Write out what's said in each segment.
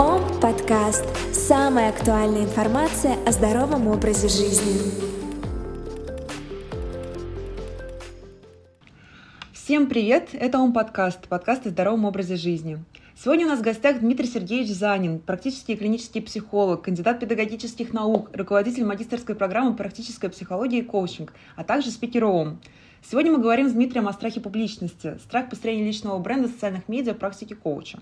Ом подкаст. Самая актуальная информация о здоровом образе жизни. Всем привет! Это Ом подкаст, подкаст о здоровом образе жизни. Сегодня у нас в гостях Дмитрий Сергеевич Занин, практический клинический психолог, кандидат педагогических наук, руководитель магистрской программы «Практическая психология и коучинг», а также спикер ООМ. Сегодня мы говорим с Дмитрием о страхе публичности, страх построения личного бренда в социальных медиа, практики коуча.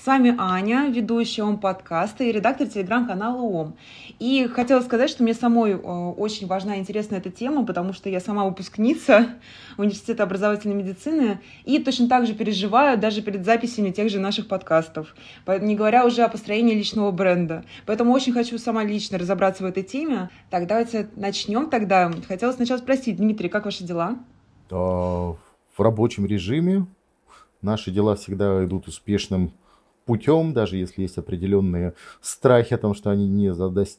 С вами Аня, ведущая ОМ подкаста и редактор телеграм-канала ОМ. И хотела сказать, что мне самой э, очень важна и интересна эта тема, потому что я сама выпускница университета образовательной медицины и точно так же переживаю даже перед записями тех же наших подкастов, не говоря уже о построении личного бренда. Поэтому очень хочу сама лично разобраться в этой теме. Так, давайте начнем тогда. Хотела сначала спросить, Дмитрий, как ваши дела? в рабочем режиме. Наши дела всегда идут успешным путем, даже если есть определенные страхи о том, что они не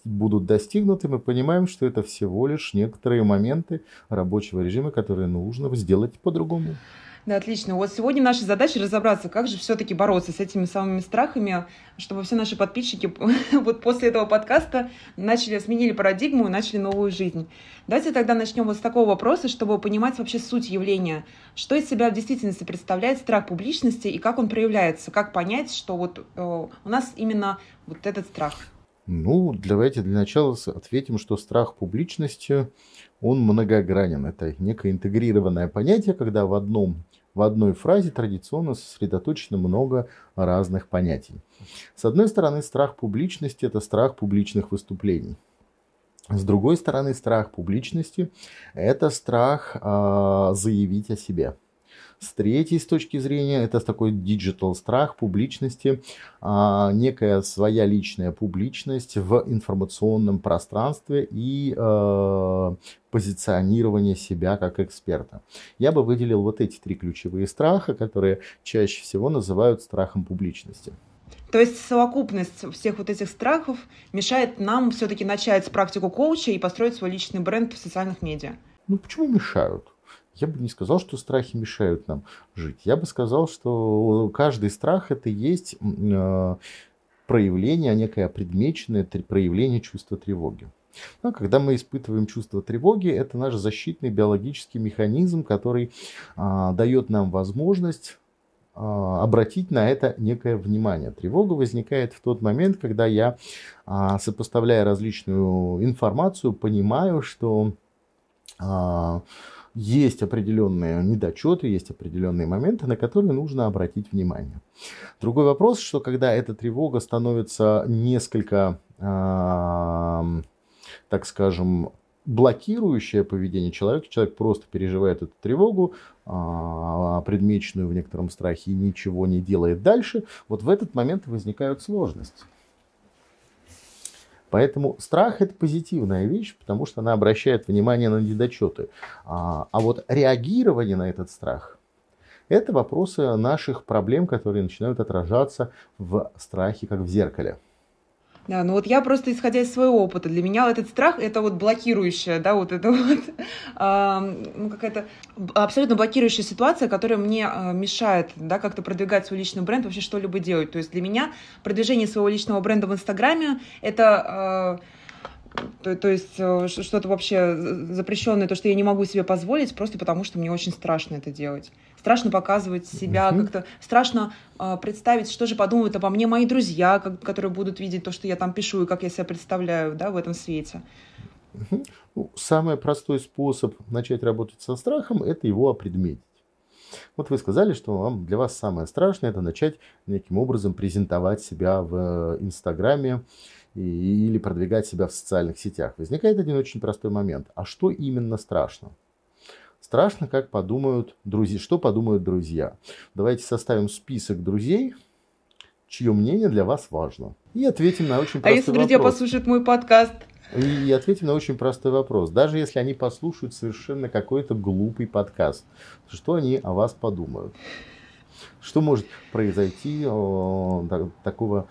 будут достигнуты, мы понимаем, что это всего лишь некоторые моменты рабочего режима, которые нужно сделать по-другому. Да, отлично. Вот сегодня наша задача разобраться, как же все-таки бороться с этими самыми страхами, чтобы все наши подписчики вот после этого подкаста начали, сменили парадигму и начали новую жизнь. Давайте тогда начнем вот с такого вопроса, чтобы понимать вообще суть явления. Что из себя в действительности представляет страх публичности и как он проявляется? Как понять, что вот э, у нас именно вот этот страх? Ну, давайте для начала ответим, что страх публичности, он многогранен. Это некое интегрированное понятие, когда в одном в одной фразе традиционно сосредоточено много разных понятий. С одной стороны, страх публичности – это страх публичных выступлений. С другой стороны, страх публичности – это страх э, заявить о себе – с третьей с точки зрения, это такой digital страх публичности, а, некая своя личная публичность в информационном пространстве и а, позиционирование себя как эксперта. Я бы выделил вот эти три ключевые страха, которые чаще всего называют страхом публичности. То есть совокупность всех вот этих страхов мешает нам все-таки начать практику коуча и построить свой личный бренд в социальных медиа. Ну почему мешают? Я бы не сказал, что страхи мешают нам жить. Я бы сказал, что каждый страх это есть э, проявление, некое предмеченное проявление чувства тревоги. Но когда мы испытываем чувство тревоги, это наш защитный биологический механизм, который а, дает нам возможность а, обратить на это некое внимание. Тревога возникает в тот момент, когда я, а, сопоставляя различную информацию, понимаю, что а, есть определенные недочеты, есть определенные моменты, на которые нужно обратить внимание. Другой вопрос, что когда эта тревога становится несколько, так скажем, блокирующее поведение человека, человек просто переживает эту тревогу, а, предмеченную в некотором страхе и ничего не делает дальше, вот в этот момент возникают сложности. Поэтому страх это позитивная вещь, потому что она обращает внимание на недочеты. А, а вот реагирование на этот страх это вопросы наших проблем, которые начинают отражаться в страхе, как в зеркале. Да, ну вот я просто исходя из своего опыта, для меня этот страх это вот блокирующая, да, вот это вот э, какая-то абсолютно блокирующая ситуация, которая мне э, мешает, да, как-то продвигать свой личный бренд, вообще что-либо делать. То есть для меня продвижение своего личного бренда в Инстаграме это э, то, то есть э, что-то вообще запрещенное, то, что я не могу себе позволить, просто потому что мне очень страшно это делать. Страшно показывать себя, mm-hmm. как-то страшно э, представить, что же подумают обо мне мои друзья, как, которые будут видеть то, что я там пишу и как я себя представляю да, в этом свете. Mm-hmm. Ну, самый простой способ начать работать со страхом – это его опредметить. Вот вы сказали, что вам, для вас самое страшное – это начать неким образом презентовать себя в э, Инстаграме, или продвигать себя в социальных сетях. Возникает один очень простой момент. А что именно страшно? Страшно, как подумают друзья, что подумают друзья. Давайте составим список друзей, чье мнение для вас важно. И ответим на очень простой вопрос. А если друзья вопрос. послушают мой подкаст? И ответим на очень простой вопрос. Даже если они послушают совершенно какой-то глупый подкаст, что они о вас подумают? Что может произойти о, такого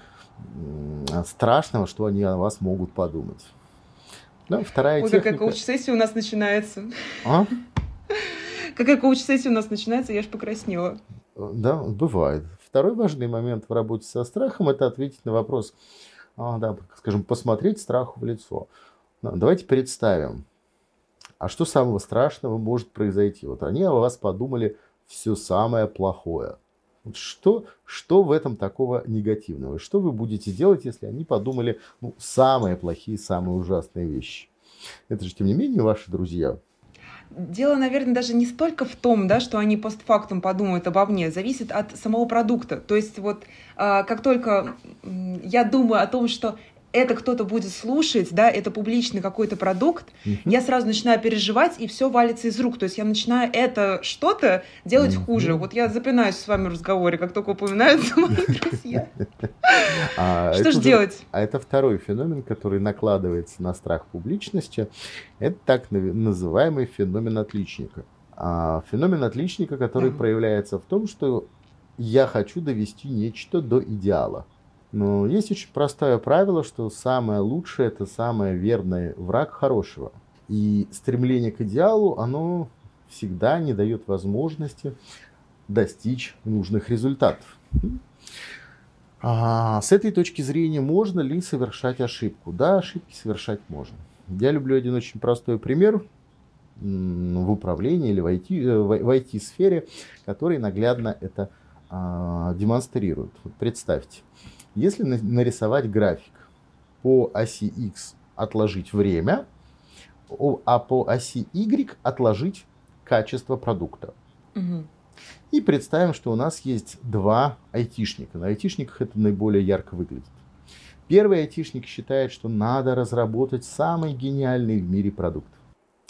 страшного, что они о вас могут подумать. Да, вторая Ой, техника... какая коуч-сессия у нас начинается. А? Какая коуч-сессия у нас начинается, я аж покраснела. Да, бывает. второй важный момент в работе со страхом – это ответить на вопрос, а, да, скажем, посмотреть страху в лицо. Ну, давайте представим, а что самого страшного может произойти? Вот они о вас подумали все самое плохое. Что, что в этом такого негативного? Что вы будете делать, если они подумали ну, самые плохие, самые ужасные вещи? Это же, тем не менее, ваши друзья. Дело, наверное, даже не столько в том, да, что они постфактум подумают обо мне, зависит от самого продукта. То есть вот а, как только я думаю о том, что это кто-то будет слушать, да, это публичный какой-то продукт, uh-huh. я сразу начинаю переживать, и все валится из рук. То есть я начинаю это что-то делать uh-huh. хуже. Вот я запинаюсь с вами в разговоре, как только упоминаются мои друзья. А что же делать? А это второй феномен, который накладывается на страх публичности. Это так называемый феномен отличника. А феномен отличника, который проявляется в том, что я хочу довести нечто до идеала. Но есть очень простое правило, что самое лучшее – это самый верный враг хорошего. И стремление к идеалу, оно всегда не дает возможности достичь нужных результатов. А с этой точки зрения, можно ли совершать ошибку? Да, ошибки совершать можно. Я люблю один очень простой пример в управлении или в IT, э, в IT-сфере, который наглядно это а, демонстрирует. Вот представьте, если нарисовать график по оси X отложить время, а по оси Y отложить качество продукта. Угу. И представим, что у нас есть два айтишника. На айтишниках это наиболее ярко выглядит. Первый айтишник считает, что надо разработать самый гениальный в мире продукт.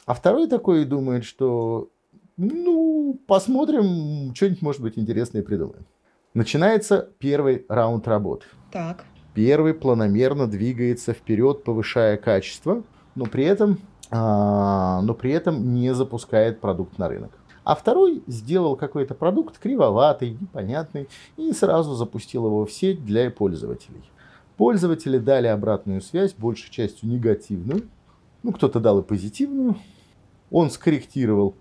А второй такой думает, что ну, посмотрим, что-нибудь, может быть, интересное придумаем. Начинается первый раунд работы. Так. Первый планомерно двигается вперед, повышая качество, но при этом, а, но при этом не запускает продукт на рынок. А второй сделал какой-то продукт кривоватый, непонятный, и сразу запустил его в сеть для пользователей. Пользователи дали обратную связь, большей частью негативную. Ну, кто-то дал и позитивную. Он скорректировал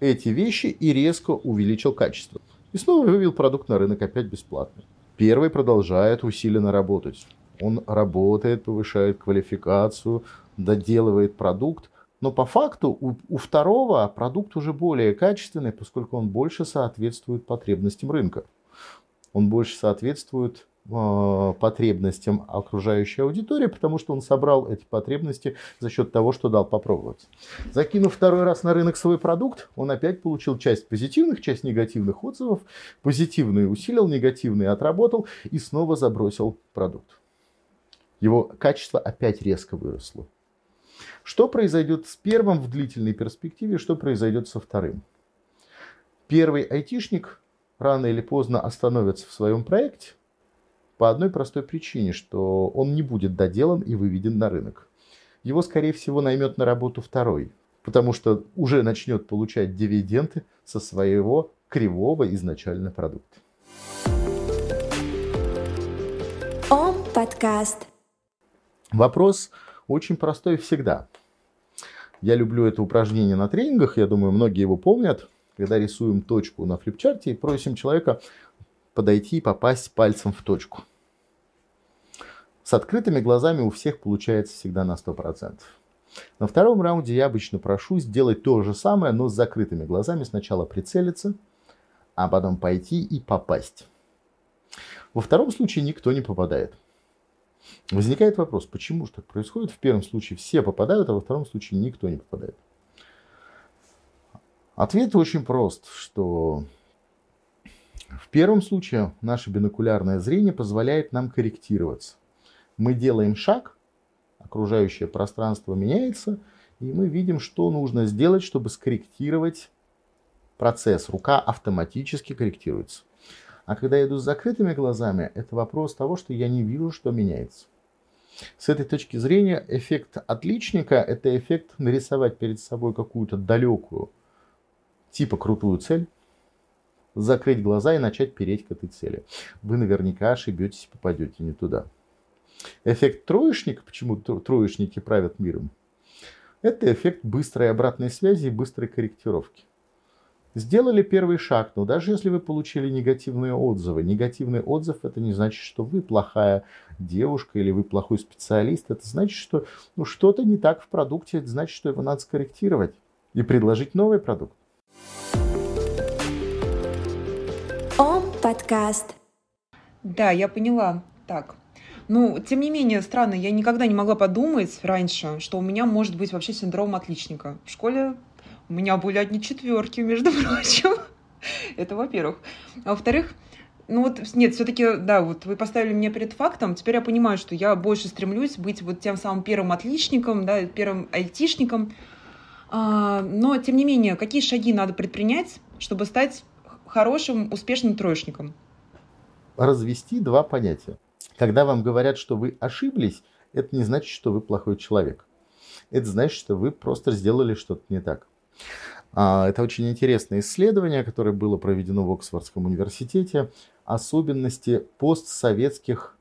эти вещи и резко увеличил качество. И снова вывел продукт на рынок опять бесплатно. Первый продолжает усиленно работать. Он работает, повышает квалификацию, доделывает продукт. Но по факту у, у второго продукт уже более качественный, поскольку он больше соответствует потребностям рынка. Он больше соответствует потребностям окружающей аудитории, потому что он собрал эти потребности за счет того, что дал попробовать. Закинув второй раз на рынок свой продукт, он опять получил часть позитивных, часть негативных отзывов. Позитивные усилил, негативные отработал и снова забросил продукт. Его качество опять резко выросло. Что произойдет с первым в длительной перспективе, что произойдет со вторым? Первый айтишник рано или поздно остановится в своем проекте, по одной простой причине, что он не будет доделан и выведен на рынок. Его, скорее всего, наймет на работу второй, потому что уже начнет получать дивиденды со своего кривого изначально продукта. Ом подкаст. Вопрос очень простой всегда. Я люблю это упражнение на тренингах, я думаю, многие его помнят, когда рисуем точку на флипчарте и просим человека подойти и попасть пальцем в точку. С открытыми глазами у всех получается всегда на 100%. На втором раунде я обычно прошу сделать то же самое, но с закрытыми глазами. Сначала прицелиться, а потом пойти и попасть. Во втором случае никто не попадает. Возникает вопрос, почему же так происходит? В первом случае все попадают, а во втором случае никто не попадает. Ответ очень прост, что в первом случае наше бинокулярное зрение позволяет нам корректироваться. Мы делаем шаг, окружающее пространство меняется, и мы видим, что нужно сделать, чтобы скорректировать процесс. Рука автоматически корректируется. А когда я иду с закрытыми глазами, это вопрос того, что я не вижу, что меняется. С этой точки зрения эффект отличника – это эффект нарисовать перед собой какую-то далекую, типа крутую цель, закрыть глаза и начать переть к этой цели. Вы наверняка ошибетесь и попадете не туда. Эффект троечника, почему троечники правят миром, это эффект быстрой обратной связи и быстрой корректировки. Сделали первый шаг, но даже если вы получили негативные отзывы, негативный отзыв это не значит, что вы плохая девушка или вы плохой специалист. Это значит, что ну, что-то не так в продукте, это значит, что его надо скорректировать и предложить новый продукт. Ом подкаст. Да, я поняла. Так. Ну, тем не менее, странно, я никогда не могла подумать раньше, что у меня может быть вообще синдром отличника. В школе у меня были одни четверки, между прочим. Это во-первых. А во-вторых, ну вот, нет, все-таки, да, вот вы поставили меня перед фактом, теперь я понимаю, что я больше стремлюсь быть вот тем самым первым отличником, да, первым айтишником. А, но, тем не менее, какие шаги надо предпринять, чтобы стать хорошим, успешным троечником? Развести два понятия. Когда вам говорят, что вы ошиблись, это не значит, что вы плохой человек. Это значит, что вы просто сделали что-то не так. А, это очень интересное исследование, которое было проведено в Оксфордском университете. Особенности постсоветских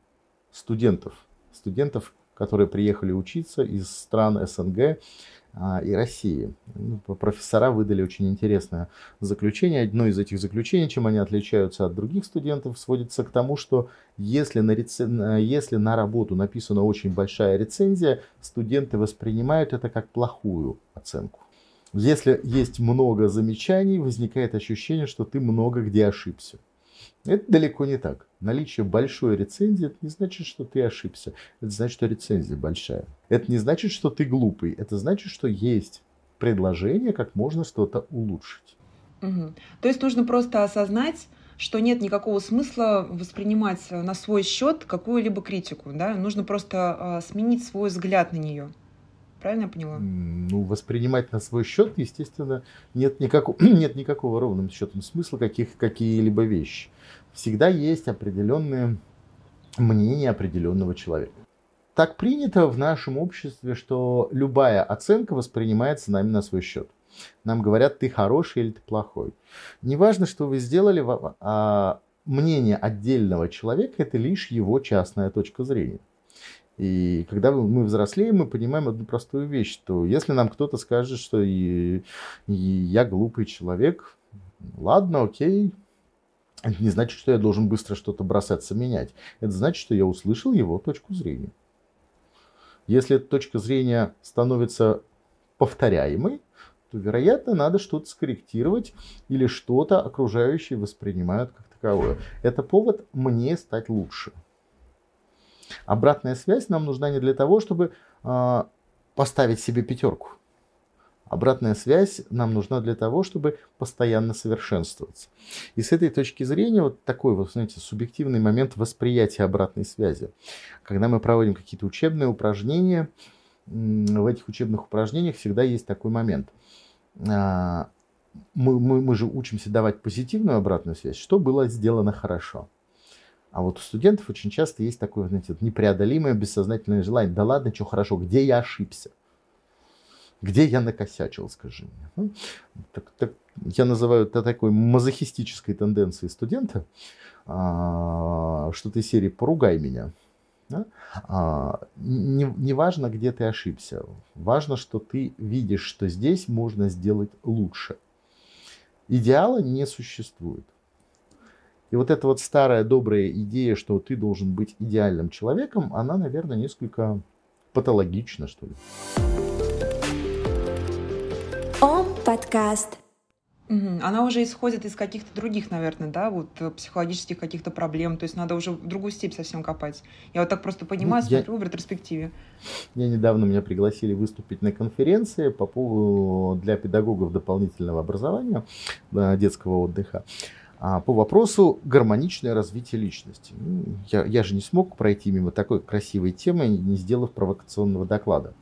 студентов. Студентов, которые приехали учиться из стран СНГ и России. Ну, профессора выдали очень интересное заключение. Одно из этих заключений, чем они отличаются от других студентов, сводится к тому, что если на, рецен... если на работу написана очень большая рецензия, студенты воспринимают это как плохую оценку. Если есть много замечаний, возникает ощущение, что ты много где ошибся. Это далеко не так. Наличие большой рецензии, это не значит, что ты ошибся. Это значит, что рецензия большая. Это не значит, что ты глупый. Это значит, что есть предложение, как можно что-то улучшить. Угу. То есть нужно просто осознать, что нет никакого смысла воспринимать на свой счет какую-либо критику. Да? Нужно просто э, сменить свой взгляд на нее. Правильно я поняла? Ну, воспринимать на свой счет, естественно, нет никакого, нет никакого ровным счетом смысла каких, какие-либо вещи. Всегда есть определенные мнения определенного человека. Так принято в нашем обществе, что любая оценка воспринимается нами на свой счет. Нам говорят, ты хороший или ты плохой. Неважно, что вы сделали, а мнение отдельного человека – это лишь его частная точка зрения. И когда мы взрослеем, мы понимаем одну простую вещь, что если нам кто-то скажет, что и, и я глупый человек, ладно, окей, это не значит, что я должен быстро что-то бросаться менять. Это значит, что я услышал его точку зрения. Если эта точка зрения становится повторяемой, то, вероятно, надо что-то скорректировать или что-то окружающие воспринимают как таковое. Это повод мне стать лучше. Обратная связь нам нужна не для того, чтобы э, поставить себе пятерку. Обратная связь нам нужна для того, чтобы постоянно совершенствоваться. И с этой точки зрения вот такой вот, знаете, субъективный момент восприятия обратной связи. Когда мы проводим какие-то учебные упражнения, в этих учебных упражнениях всегда есть такой момент. А, мы, мы, мы же учимся давать позитивную обратную связь, что было сделано хорошо. А вот у студентов очень часто есть такое, знаете, непреодолимое бессознательное желание. Да ладно, что хорошо, где я ошибся? Где я накосячил, скажи мне. Ну, так, так, я называю это такой мазохистической тенденцией студента. А, что-то из серии «поругай меня». Да? А, не, не важно, где ты ошибся. Важно, что ты видишь, что здесь можно сделать лучше. Идеала не существует. И вот эта вот старая добрая идея, что ты должен быть идеальным человеком, она, наверное, несколько патологична, что ли. Ом подкаст. Она уже исходит из каких-то других, наверное, да, вот э, психологических каких-то проблем. То есть надо уже в другую степь совсем копать. Я вот так просто понимаю, ну, смотрю я... в ретроспективе. Я недавно меня пригласили выступить на конференции по поводу для педагогов дополнительного образования, детского отдыха. А, по вопросу гармоничное развитие личности. Ну, я, я же не смог пройти мимо такой красивой темы, не сделав провокационного доклада.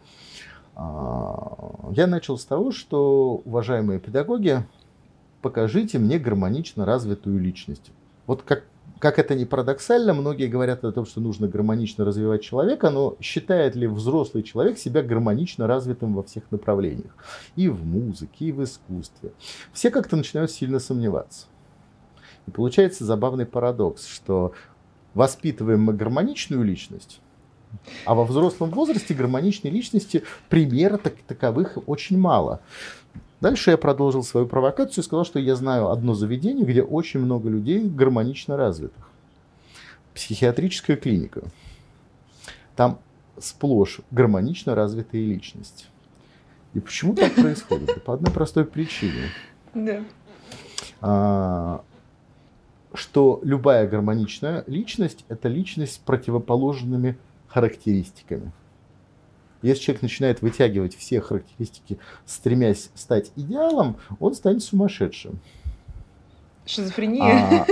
А, я начал с того, что, уважаемые педагоги, покажите мне гармонично развитую личность. Вот как, как это не парадоксально, многие говорят о том, что нужно гармонично развивать человека, но считает ли взрослый человек себя гармонично развитым во всех направлениях? И в музыке, и в искусстве. Все как-то начинают сильно сомневаться. И получается забавный парадокс, что воспитываем мы гармоничную личность, а во взрослом возрасте гармоничной личности примеров так, таковых очень мало. Дальше я продолжил свою провокацию и сказал, что я знаю одно заведение, где очень много людей гармонично развитых. Психиатрическая клиника. Там сплошь гармонично развитые личности. И почему так происходит? Да по одной простой причине. Да. Что любая гармоничная личность – это личность с противоположными характеристиками. Если человек начинает вытягивать все характеристики, стремясь стать идеалом, он станет сумасшедшим. Шизофрения?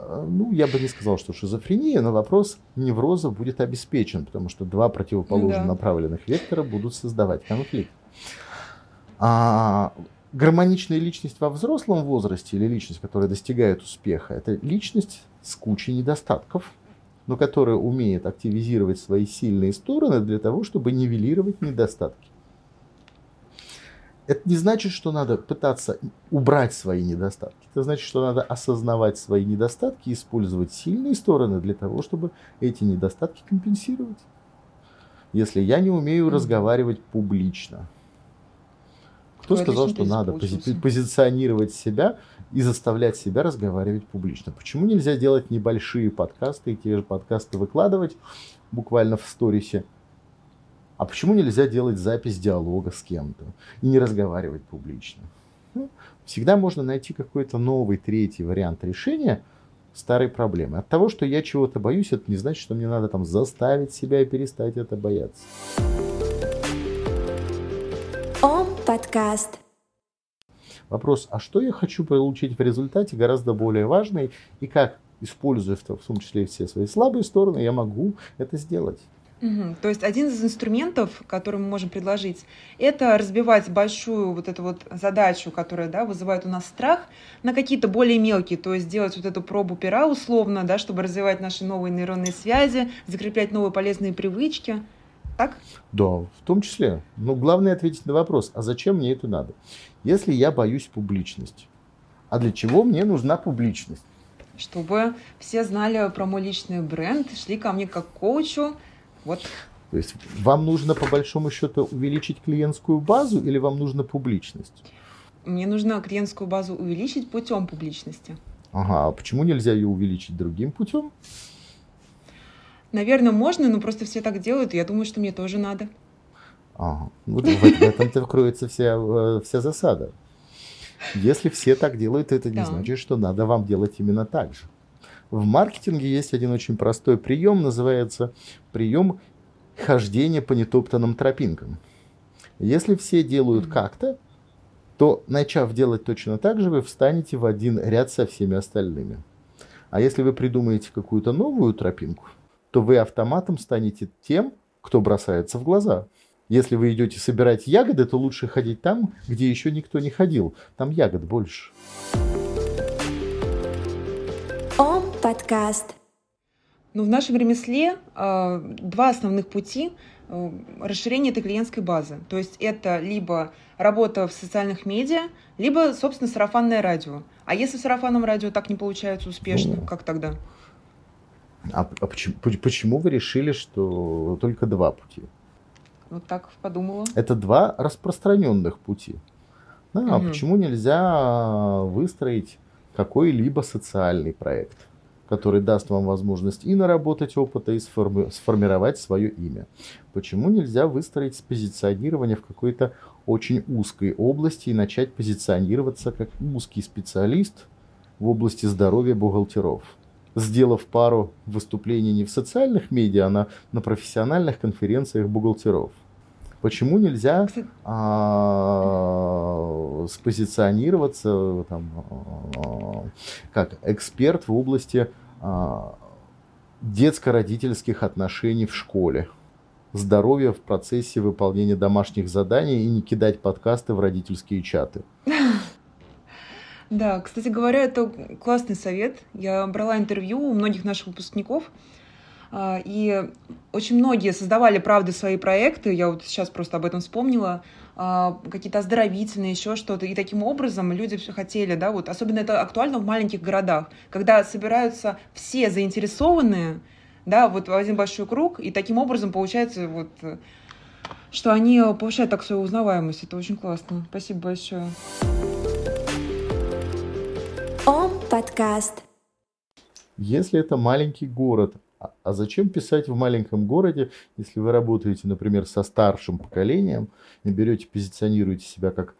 А, ну, я бы не сказал, что шизофрения, но вопрос невроза будет обеспечен, потому что два противоположно да. направленных вектора будут создавать конфликт. А гармоничная личность во взрослом возрасте или личность, которая достигает успеха, это личность с кучей недостатков, но которая умеет активизировать свои сильные стороны для того, чтобы нивелировать недостатки. Это не значит, что надо пытаться убрать свои недостатки. Это значит, что надо осознавать свои недостатки и использовать сильные стороны для того, чтобы эти недостатки компенсировать. Если я не умею разговаривать публично, кто Твой сказал, что надо пози- позиционировать себя и заставлять себя разговаривать публично? Почему нельзя делать небольшие подкасты и те же подкасты выкладывать буквально в сторисе? А почему нельзя делать запись диалога с кем-то и не разговаривать публично? Ну, всегда можно найти какой-то новый, третий вариант решения старой проблемы. От того, что я чего-то боюсь, это не значит, что мне надо там заставить себя и перестать это бояться. Подкаст. Вопрос, а что я хочу получить в результате, гораздо более важный, и как, используя в том числе все свои слабые стороны, я могу это сделать. Угу. То есть один из инструментов, который мы можем предложить, это разбивать большую вот эту вот задачу, которая да, вызывает у нас страх, на какие-то более мелкие, то есть делать вот эту пробу пера условно, да, чтобы развивать наши новые нейронные связи, закреплять новые полезные привычки так? Да, в том числе. Но главное ответить на вопрос, а зачем мне это надо? Если я боюсь публичности, а для чего мне нужна публичность? Чтобы все знали про мой личный бренд, шли ко мне как коучу. Вот. То есть вам нужно по большому счету увеличить клиентскую базу или вам нужна публичность? Мне нужно клиентскую базу увеличить путем публичности. Ага, а почему нельзя ее увеличить другим путем? Наверное, можно, но просто все так делают, и я думаю, что мне тоже надо. Ага. Вот в, этом-то кроется вся, э, вся засада. Если все так делают, это не да. значит, что надо вам делать именно так же. В маркетинге есть один очень простой прием, называется прием хождения по нетоптанным тропинкам. Если все делают mm-hmm. как-то, то, начав делать точно так же, вы встанете в один ряд со всеми остальными. А если вы придумаете какую-то новую тропинку, то вы автоматом станете тем, кто бросается в глаза. Если вы идете собирать ягоды, то лучше ходить там, где еще никто не ходил. Там ягод больше. Ом подкаст. Ну, в нашем ремесле э, два основных пути э, расширения этой клиентской базы. То есть это либо работа в социальных медиа, либо, собственно, сарафанное радио. А если в сарафанном радио так не получается успешно, ну, как тогда? А, а почему, почему вы решили, что только два пути? Вот так подумала. Это два распространенных пути. Да, угу. А почему нельзя выстроить какой-либо социальный проект, который даст вам возможность и наработать опыта, и сформи- сформировать свое имя? Почему нельзя выстроить позиционирование в какой-то очень узкой области и начать позиционироваться как узкий специалист в области здоровья бухгалтеров? Сделав пару выступлений не в социальных медиа, а на, на профессиональных конференциях бухгалтеров. Почему нельзя а, спозиционироваться там, а, как эксперт в области а, детско-родительских отношений в школе? Здоровья в процессе выполнения домашних заданий и не кидать подкасты в родительские чаты. Да, кстати говоря, это классный совет. Я брала интервью у многих наших выпускников, а, и очень многие создавали, правда, свои проекты. Я вот сейчас просто об этом вспомнила а, какие-то оздоровительные, еще что-то. И таким образом люди все хотели, да, вот особенно это актуально в маленьких городах, когда собираются все заинтересованные, да, вот в один большой круг, и таким образом получается вот что они повышают так свою узнаваемость. Это очень классно. Спасибо большое. Ом подкаст. Если это маленький город, а, а зачем писать в маленьком городе, если вы работаете, например, со старшим поколением и берете, позиционируете себя как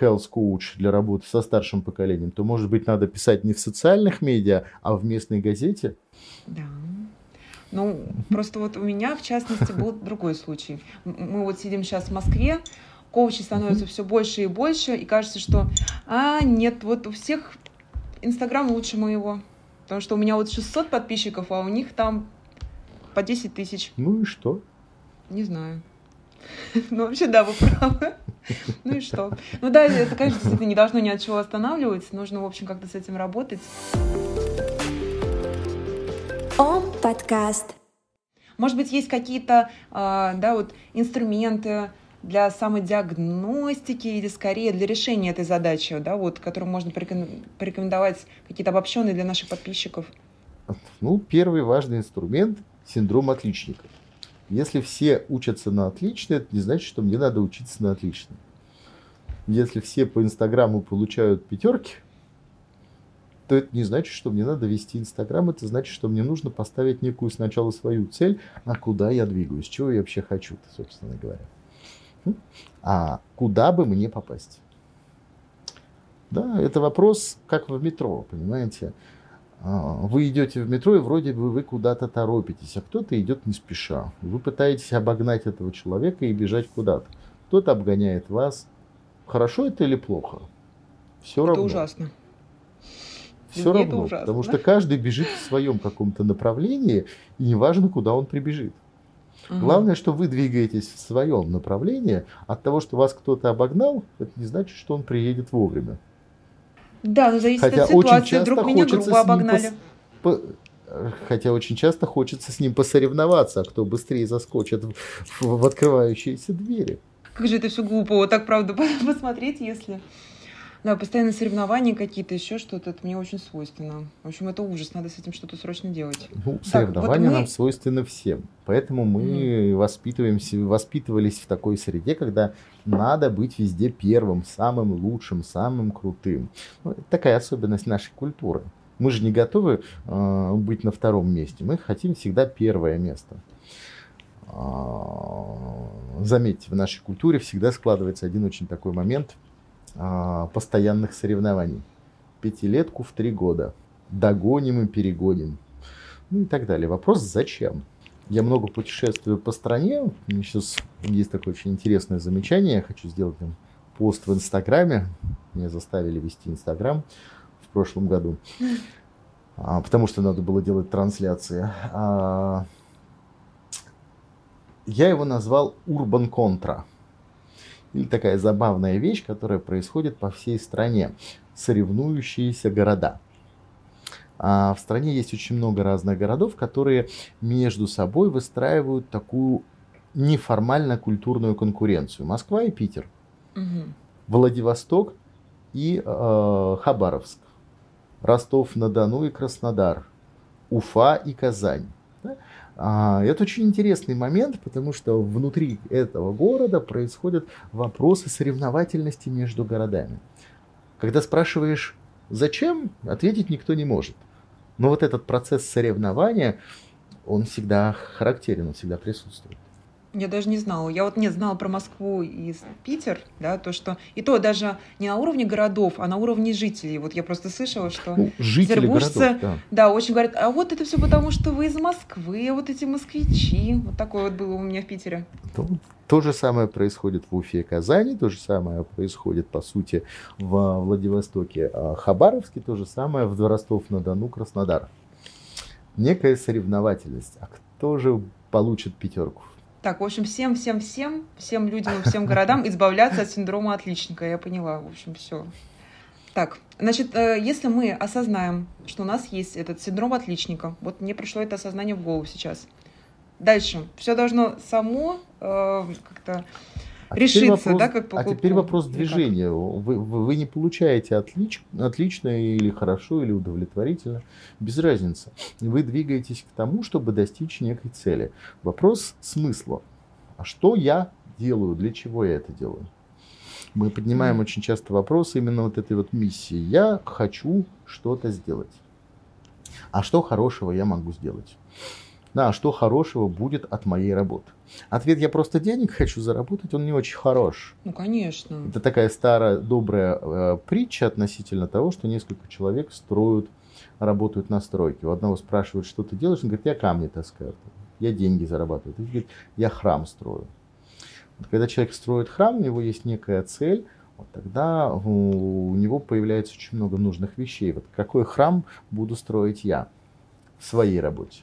health coach для работы со старшим поколением, то, может быть, надо писать не в социальных медиа, а в местной газете? Да. Ну, просто вот у меня, в частности, был другой случай. Мы вот сидим сейчас в Москве, коучей становится все больше и больше, и кажется, что, а, нет, вот у всех Инстаграм лучше моего. Потому что у меня вот 600 подписчиков, а у них там по 10 тысяч. Ну и что? Не знаю. Ну, вообще, да, вы правы. Ну и что? Ну да, это, конечно, действительно не должно ни от чего останавливать. Нужно, в общем, как-то с этим работать. Ом подкаст. Может быть, есть какие-то, а, да, вот инструменты для самодиагностики или скорее для решения этой задачи, да, вот, которую можно порекомендовать какие-то обобщенные для наших подписчиков? Ну, первый важный инструмент – синдром отличника. Если все учатся на отлично, это не значит, что мне надо учиться на отлично. Если все по Инстаграму получают пятерки, то это не значит, что мне надо вести Инстаграм. Это значит, что мне нужно поставить некую сначала свою цель, а куда я двигаюсь, чего я вообще хочу, собственно говоря. А куда бы мне попасть? Да, это вопрос, как в метро, понимаете? А, вы идете в метро, и вроде бы вы куда-то торопитесь, а кто-то идет не спеша. Вы пытаетесь обогнать этого человека и бежать куда-то. Кто-то обгоняет вас. Хорошо это или плохо? Все это равно. ужасно. Все Мне равно, ужасно. потому что каждый бежит в своем каком-то направлении, и неважно, куда он прибежит. Угу. Главное, что вы двигаетесь в своем направлении. От того, что вас кто-то обогнал, это не значит, что он приедет вовремя. Да, но зависит Хотя от ситуации. Очень часто Вдруг меня грубо обогнали. Пос... Хотя очень часто хочется с ним посоревноваться, а кто быстрее заскочит в, в, в открывающиеся двери. Как же это все глупо, вот так правда посмотреть, если... Да, постоянно соревнования какие-то, еще что-то, это мне очень свойственно. В общем, это ужас, надо с этим что-то срочно делать. Ну, соревнования вот мы... нам свойственны всем. Поэтому мы mm. воспитываемся, воспитывались в такой среде, когда надо быть везде первым, самым лучшим, самым крутым. Ну, это такая особенность нашей культуры. Мы же не готовы э, быть на втором месте. Мы хотим всегда первое место. А, заметьте, в нашей культуре всегда складывается один очень такой момент – а, постоянных соревнований. Пятилетку в три года. Догоним и перегоним. Ну и так далее. Вопрос, зачем? Я много путешествую по стране. Сейчас есть такое очень интересное замечание. Я хочу сделать там пост в Инстаграме. Меня заставили вести Инстаграм в прошлом году. А, потому что надо было делать трансляции. А, я его назвал Urban Contra или такая забавная вещь, которая происходит по всей стране. Соревнующиеся города. А в стране есть очень много разных городов, которые между собой выстраивают такую неформально культурную конкуренцию. Москва и Питер. Угу. Владивосток и э, Хабаровск. Ростов-на-Дону и Краснодар. Уфа и Казань. Да? А, это очень интересный момент, потому что внутри этого города происходят вопросы соревновательности между городами. Когда спрашиваешь, зачем, ответить никто не может. Но вот этот процесс соревнования, он всегда характерен, он всегда присутствует. Я даже не знала. Я вот не знала про Москву и Питер, да, то, что... И то даже не на уровне городов, а на уровне жителей. Вот я просто слышала, что ну, жители петербуржцы, городов, да. да, очень говорят, а вот это все потому, что вы из Москвы, вот эти москвичи. Вот такое вот было у меня в Питере. То, то же самое происходит в Уфе и Казани, то же самое происходит, по сути, в Владивостоке, а Хабаровске, то же самое в Ростов-на-Дону, Краснодар. Некая соревновательность. А кто же получит пятерку? Так, в общем, всем, всем, всем, всем людям и всем городам избавляться от синдрома отличника. Я поняла, в общем, все. Так, значит, э, если мы осознаем, что у нас есть этот синдром отличника, вот мне пришло это осознание в голову сейчас. Дальше. Все должно само э, как-то а решиться, вопрос, да, как по А теперь вопрос движения. Вы, вы, вы не получаете отлич, отлично или хорошо, или удовлетворительно. Без разницы. Вы двигаетесь к тому, чтобы достичь некой цели. Вопрос смысла. А что я делаю, для чего я это делаю. Мы поднимаем mm. очень часто вопрос именно вот этой вот миссии. Я хочу что-то сделать. А что хорошего я могу сделать? Да, а что хорошего будет от моей работы? Ответ «я просто денег хочу заработать», он не очень хорош. Ну, конечно. Это такая старая добрая э, притча относительно того, что несколько человек строят, работают на стройке. У одного спрашивают, что ты делаешь, он говорит, я камни таскаю, я деньги зарабатываю. Другой говорит, я храм строю. Вот когда человек строит храм, у него есть некая цель, вот тогда у него появляется очень много нужных вещей. Вот какой храм буду строить я в своей работе?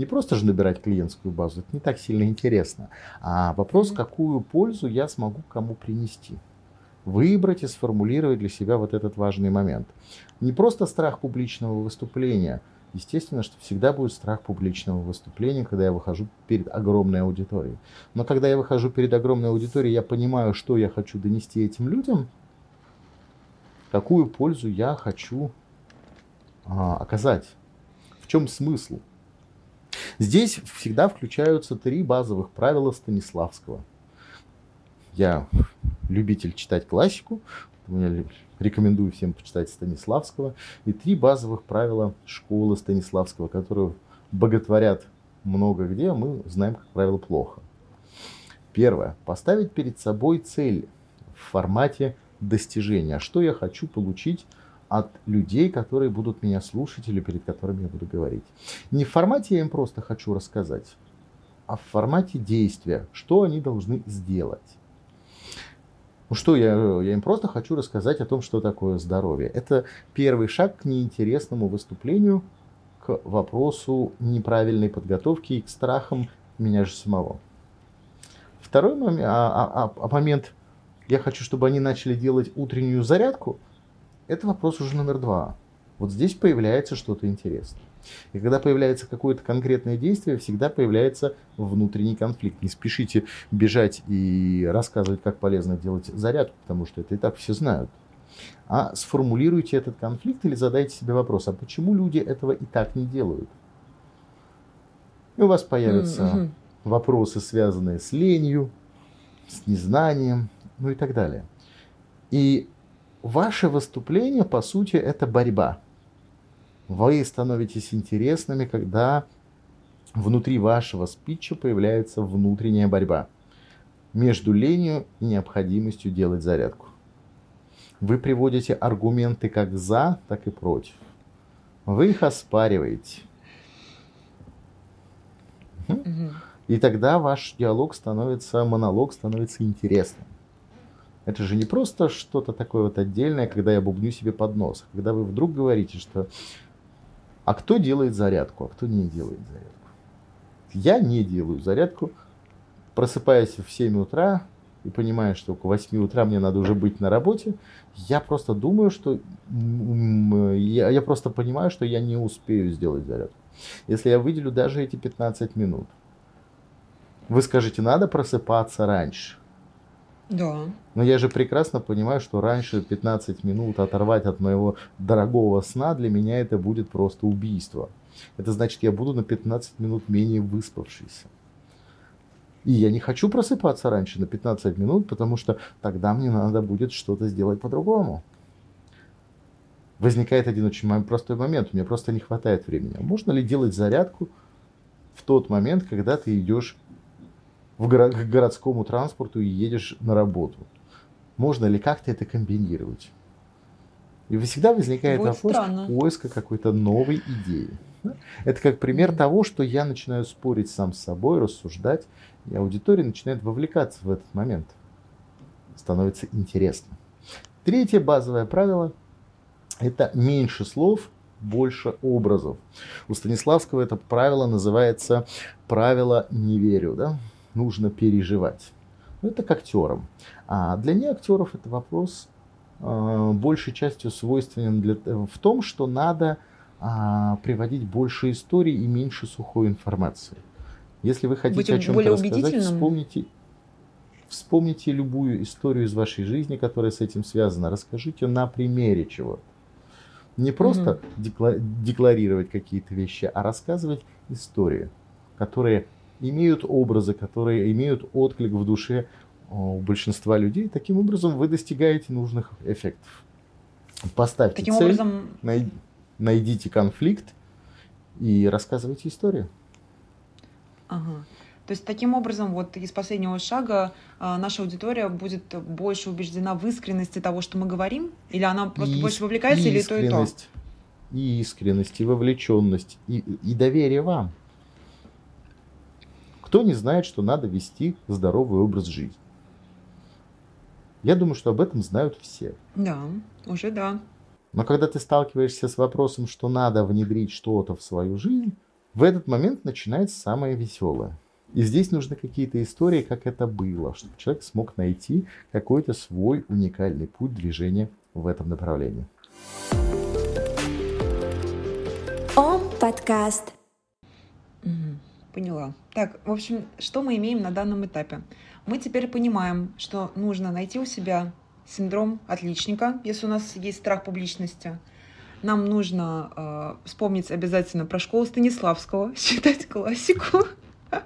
Не просто же набирать клиентскую базу, это не так сильно интересно, а вопрос, какую пользу я смогу кому принести. Выбрать и сформулировать для себя вот этот важный момент. Не просто страх публичного выступления. Естественно, что всегда будет страх публичного выступления, когда я выхожу перед огромной аудиторией. Но когда я выхожу перед огромной аудиторией, я понимаю, что я хочу донести этим людям, какую пользу я хочу а, оказать. В чем смысл? Здесь всегда включаются три базовых правила Станиславского. Я любитель читать классику, рекомендую всем почитать Станиславского. И три базовых правила школы Станиславского, которые боготворят много где, мы знаем, как правило, плохо. Первое. Поставить перед собой цель в формате достижения. Что я хочу получить от людей, которые будут меня слушать или перед которыми я буду говорить. Не в формате я им просто хочу рассказать, а в формате действия, что они должны сделать. Ну что, я, я им просто хочу рассказать о том, что такое здоровье. Это первый шаг к неинтересному выступлению, к вопросу неправильной подготовки и к страхам меня же самого. Второй момент, а, а, а момент, я хочу, чтобы они начали делать утреннюю зарядку – это вопрос уже номер два. Вот здесь появляется что-то интересное. И когда появляется какое-то конкретное действие, всегда появляется внутренний конфликт. Не спешите бежать и рассказывать, как полезно делать зарядку, потому что это и так все знают. А сформулируйте этот конфликт или задайте себе вопрос, а почему люди этого и так не делают? И у вас появятся mm-hmm. вопросы, связанные с ленью, с незнанием, ну и так далее. И Ваше выступление, по сути, это борьба. Вы становитесь интересными, когда внутри вашего спича появляется внутренняя борьба между ленью и необходимостью делать зарядку. Вы приводите аргументы как за, так и против. Вы их оспариваете. И тогда ваш диалог становится, монолог становится интересным. Это же не просто что-то такое вот отдельное, когда я бубню себе под нос. Когда вы вдруг говорите, что а кто делает зарядку, а кто не делает зарядку. Я не делаю зарядку, просыпаясь в 7 утра и понимая, что к 8 утра мне надо уже быть на работе, я просто думаю, что я, я просто понимаю, что я не успею сделать зарядку. Если я выделю даже эти 15 минут, вы скажете, надо просыпаться раньше. Да. Но я же прекрасно понимаю, что раньше 15 минут оторвать от моего дорогого сна, для меня это будет просто убийство. Это значит, я буду на 15 минут менее выспавшийся. И я не хочу просыпаться раньше на 15 минут, потому что тогда мне надо будет что-то сделать по-другому. Возникает один очень простой момент. У меня просто не хватает времени. А можно ли делать зарядку в тот момент, когда ты идешь в горо- к городскому транспорту и едешь на работу. Можно ли как-то это комбинировать? И всегда возникает Будет вопрос странно. поиска какой-то новой идеи. Это как пример того, что я начинаю спорить сам с собой, рассуждать, и аудитория начинает вовлекаться в этот момент. Становится интересно. Третье базовое правило – это меньше слов, больше образов. У Станиславского это правило называется правило «не верю». Да? Нужно переживать. Ну, это к актерам. А для неактеров это вопрос э, большей частью свойственен для, в том, что надо э, приводить больше историй и меньше сухой информации. Если вы хотите Быть о чем-то рассказать, вспомните, вспомните любую историю из вашей жизни, которая с этим связана. Расскажите на примере чего-то. Не просто угу. декларировать какие-то вещи, а рассказывать истории, которые имеют образы, которые имеют отклик в душе у большинства людей. Таким образом, вы достигаете нужных эффектов. Поставьте Таким цель, образом... най- найдите конфликт и рассказывайте историю. Ага. То есть таким образом, вот из последнего шага а, наша аудитория будет больше убеждена в искренности того, что мы говорим, или она просто И больше вовлекается, и или то, и то? искренность, И искренность, и вовлеченность, и, и доверие вам. Кто не знает, что надо вести здоровый образ жизни? Я думаю, что об этом знают все. Да, уже да. Но когда ты сталкиваешься с вопросом, что надо внедрить что-то в свою жизнь, в этот момент начинается самое веселое. И здесь нужны какие-то истории, как это было, чтобы человек смог найти какой-то свой уникальный путь движения в этом направлении. Ом подкаст. Поняла. Так, в общем, что мы имеем на данном этапе? Мы теперь понимаем, что нужно найти у себя синдром отличника, если у нас есть страх публичности. Нам нужно э, вспомнить обязательно про школу Станиславского, читать классику.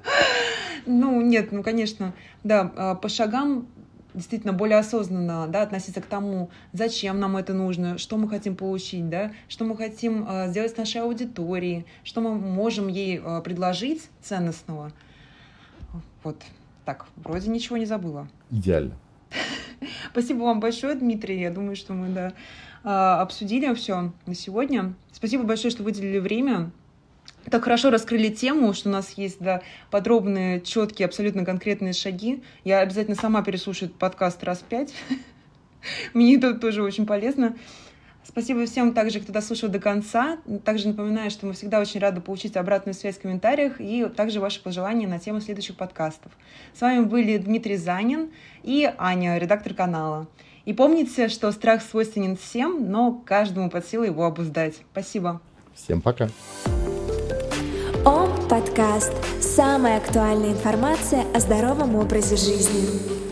Ну, нет, ну, конечно, да, э, по шагам действительно более осознанно да, относиться к тому, зачем нам это нужно, что мы хотим получить, да, что мы хотим э, сделать с нашей аудиторией, что мы можем ей э, предложить ценностного. Вот так, вроде ничего не забыла. Идеально. Спасибо вам большое, Дмитрий. Я думаю, что мы да, а, обсудили все на сегодня. Спасибо большое, что выделили время. Так хорошо раскрыли тему, что у нас есть да, подробные, четкие, абсолютно конкретные шаги. Я обязательно сама переслушаю этот подкаст раз пять. Мне это тоже очень полезно. Спасибо всем также, кто дослушал до конца. Также напоминаю, что мы всегда очень рады получить обратную связь в комментариях и также ваши пожелания на тему следующих подкастов. С вами были Дмитрий Занин и Аня, редактор канала. И помните, что страх свойственен всем, но каждому под силу его обуздать. Спасибо. Всем пока. Ом подкаст. Самая актуальная информация о здоровом образе жизни.